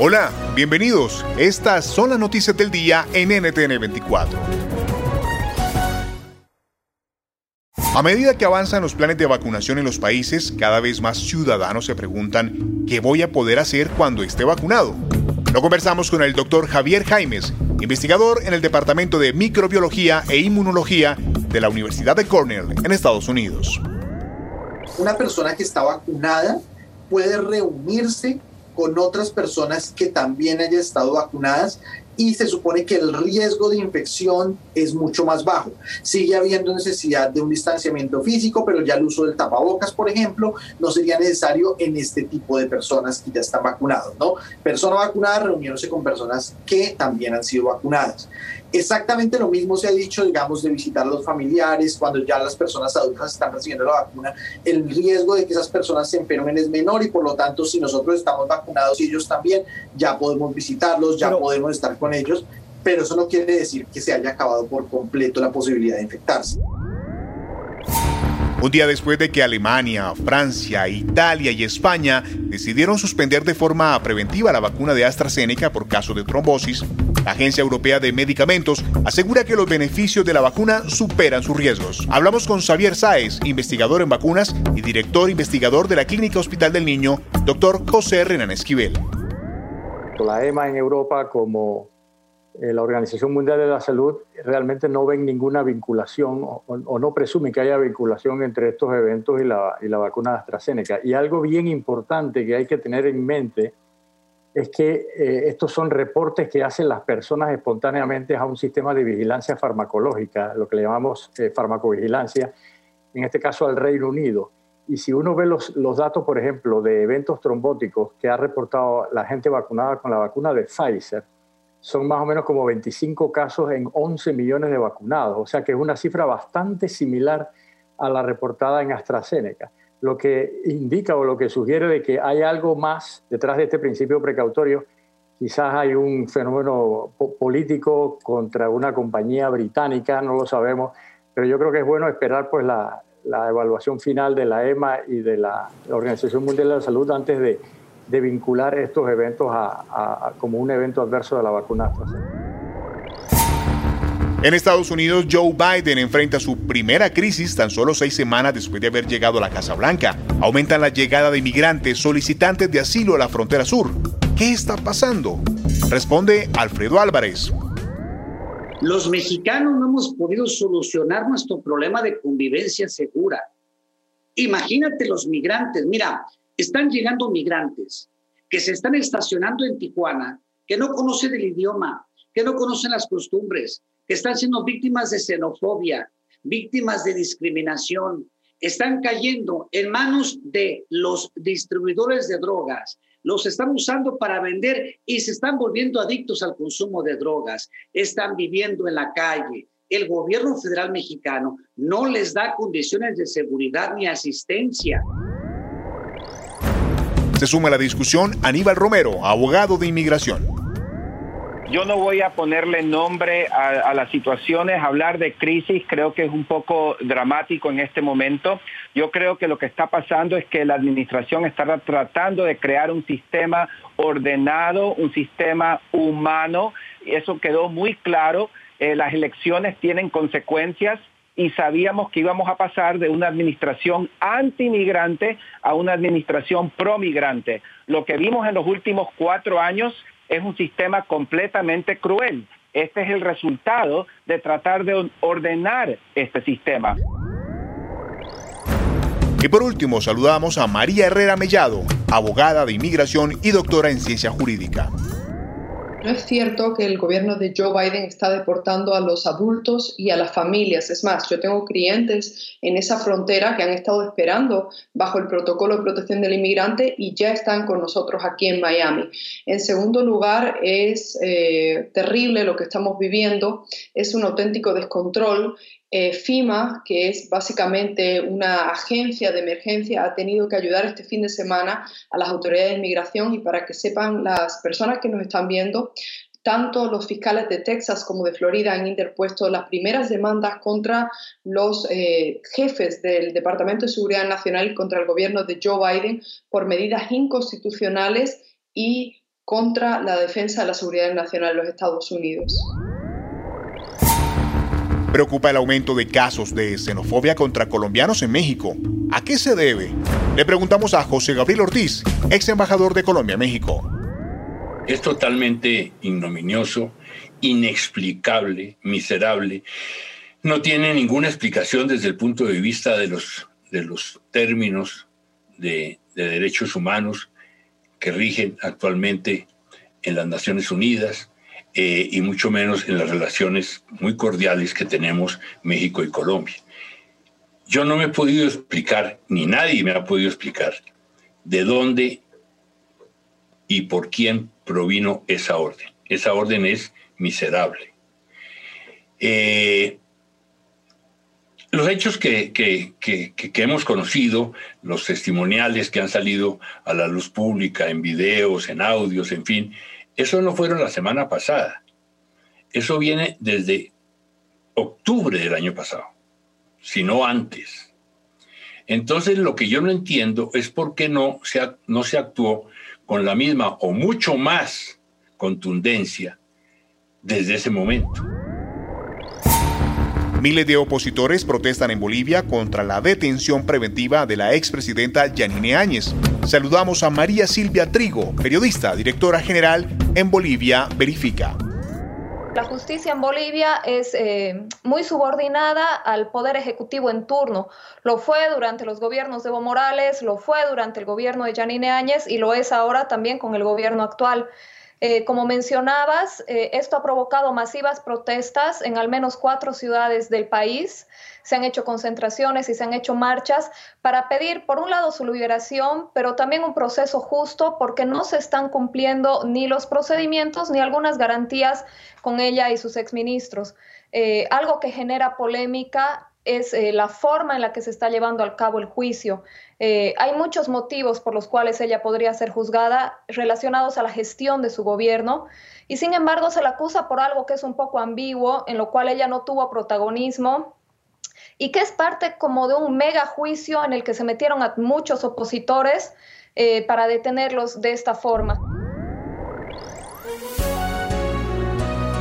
Hola, bienvenidos. Estas son las noticias del día en NTN 24. A medida que avanzan los planes de vacunación en los países, cada vez más ciudadanos se preguntan qué voy a poder hacer cuando esté vacunado. Lo conversamos con el doctor Javier Jaimes, investigador en el Departamento de Microbiología e Inmunología de la Universidad de Cornell en Estados Unidos. Una persona que está vacunada puede reunirse con otras personas que también hayan estado vacunadas y se supone que el riesgo de infección es mucho más bajo. Sigue habiendo necesidad de un distanciamiento físico, pero ya el uso del tapabocas, por ejemplo, no sería necesario en este tipo de personas que ya están vacunados, ¿no? Persona vacunada reuniéndose con personas que también han sido vacunadas. Exactamente lo mismo se ha dicho, digamos, de visitar a los familiares cuando ya las personas adultas están recibiendo la vacuna. El riesgo de que esas personas se enfermen es menor y por lo tanto, si nosotros estamos vacunados y ellos también, ya podemos visitarlos, ya podemos estar con ellos, pero eso no quiere decir que se haya acabado por completo la posibilidad de infectarse. Un día después de que Alemania, Francia, Italia y España decidieron suspender de forma preventiva la vacuna de AstraZeneca por caso de trombosis, la Agencia Europea de Medicamentos asegura que los beneficios de la vacuna superan sus riesgos. Hablamos con Xavier Sáez, investigador en vacunas y director investigador de la Clínica Hospital del Niño, doctor José Renan Esquivel. La EMA en Europa como la Organización Mundial de la Salud realmente no ven ninguna vinculación o, no presumen que haya vinculación entre estos eventos y la, y la vacuna de AstraZeneca. Y algo bien importante que hay que tener en mente es que eh, estos son reportes que hacen las personas espontáneamente a un sistema de vigilancia farmacológica, lo que le llamamos eh, farmacovigilancia, en este caso al Reino Unido. Y si uno ve los, los, datos, por ejemplo, de eventos trombóticos que ha reportado la gente vacunada con la vacuna de Pfizer, son más o menos como 25 casos en 11 millones de vacunados, o sea que es una cifra bastante similar a la reportada en AstraZeneca, lo que indica o lo que sugiere de que hay algo más detrás de este principio precautorio. Quizás hay un fenómeno político contra una compañía británica, no lo sabemos, pero yo creo que es bueno esperar pues la, la evaluación final de la EMA y de la Organización Mundial de la Salud antes de, de vincular estos eventos a, como un evento adverso de la vacuna En Estados Unidos, Joe Biden enfrenta su primera crisis tan solo seis semanas después de haber llegado a la Casa Blanca. Aumentan la llegada de inmigrantes solicitantes de asilo a la frontera sur. ¿Qué está pasando? Responde Alfredo Álvarez. Los mexicanos no hemos podido solucionar nuestro problema de convivencia segura. Imagínate los migrantes. Mira, están llegando migrantes que se están estacionando en Tijuana, que no conocen el idioma, que no conocen las costumbres, que están siendo víctimas de xenofobia, víctimas de discriminación, están cayendo en manos de los distribuidores de drogas, los están usando para vender y se están volviendo adictos al consumo de drogas, están viviendo en la calle. El gobierno federal mexicano no les da condiciones de seguridad ni asistencia. Se suma a la discusión Aníbal Romero, abogado de inmigración. Yo no voy a ponerle nombre a, las situaciones, hablar de crisis creo que es un poco dramático en este momento. Yo creo que lo que está pasando es que la administración está tratando de crear un sistema ordenado, un sistema humano. Eso quedó muy claro. Eh, las elecciones tienen consecuencias y sabíamos que íbamos a pasar de una administración antimigrante a una administración promigrante. Lo que vimos en los últimos cuatro años es un sistema completamente cruel. Este es el resultado de tratar de ordenar este sistema. Y por último, saludamos a María Herrera Mellado, abogada de inmigración y doctora en ciencia jurídica. No es cierto que el gobierno de Joe Biden está deportando a los adultos y a las familias. Es más, yo tengo clientes en esa frontera que han estado esperando bajo el protocolo de protección del inmigrante y ya están con nosotros aquí en Miami. En segundo lugar, es eh, terrible lo que estamos viviendo. Es un auténtico descontrol eh, FIMA, que es básicamente una agencia de emergencia, ha tenido que ayudar este fin de semana a las autoridades de inmigración y para que sepan las personas que nos están viendo, tanto los fiscales de Texas como de Florida han interpuesto las primeras demandas contra los eh, jefes del Departamento de Seguridad Nacional y contra el gobierno de Joe Biden por medidas inconstitucionales y contra la defensa de la seguridad nacional de los Estados Unidos. Preocupa el aumento de casos de xenofobia contra colombianos en México. ¿A qué se debe? Le preguntamos a José Gabriel Ortiz, ex embajador de Colombia México. Es totalmente ignominioso, inexplicable, miserable. No tiene ninguna explicación desde el punto de vista de los, de los términos de derechos humanos que rigen actualmente en las Naciones Unidas, eh, y mucho menos en las relaciones muy cordiales que tenemos México y Colombia. Yo no me he podido explicar, ni nadie me ha podido explicar, de dónde y por quién provino esa orden. Esa orden es miserable. Eh, los hechos que, que, hemos conocido, los testimoniales que han salido a la luz pública en videos, en audios, en fin, eso no fueron la semana pasada. Eso viene desde octubre del año pasado, sino antes. Entonces lo que yo no entiendo es por qué no se, no se actuó con la misma o mucho más contundencia desde ese momento. Miles de opositores protestan en Bolivia contra la detención preventiva de la expresidenta Yanine Áñez. Saludamos a María Silvia Trigo, periodista, directora general en Bolivia Verifica. La justicia en Bolivia es eh, muy subordinada al poder ejecutivo en turno. Lo fue durante los gobiernos de Evo Morales, lo fue durante el gobierno de Yanine Áñez y lo es ahora también con el gobierno actual. Eh, como mencionabas, eh, esto ha provocado masivas protestas en al menos cuatro ciudades del país. Se han hecho concentraciones y se han hecho marchas para pedir, por un lado, su liberación, pero también un proceso justo porque no se están cumpliendo ni los procedimientos ni algunas garantías con ella y sus exministros. Eh, algo que genera polémica es eh, la forma en la que se está llevando a cabo el juicio. Eh, hay muchos motivos por los cuales ella podría ser juzgada relacionados a la gestión de su gobierno y sin embargo se la acusa por algo que es un poco ambiguo, en lo cual ella no tuvo protagonismo y que es parte como de un mega juicio en el que se metieron a muchos opositores eh, para detenerlos de esta forma.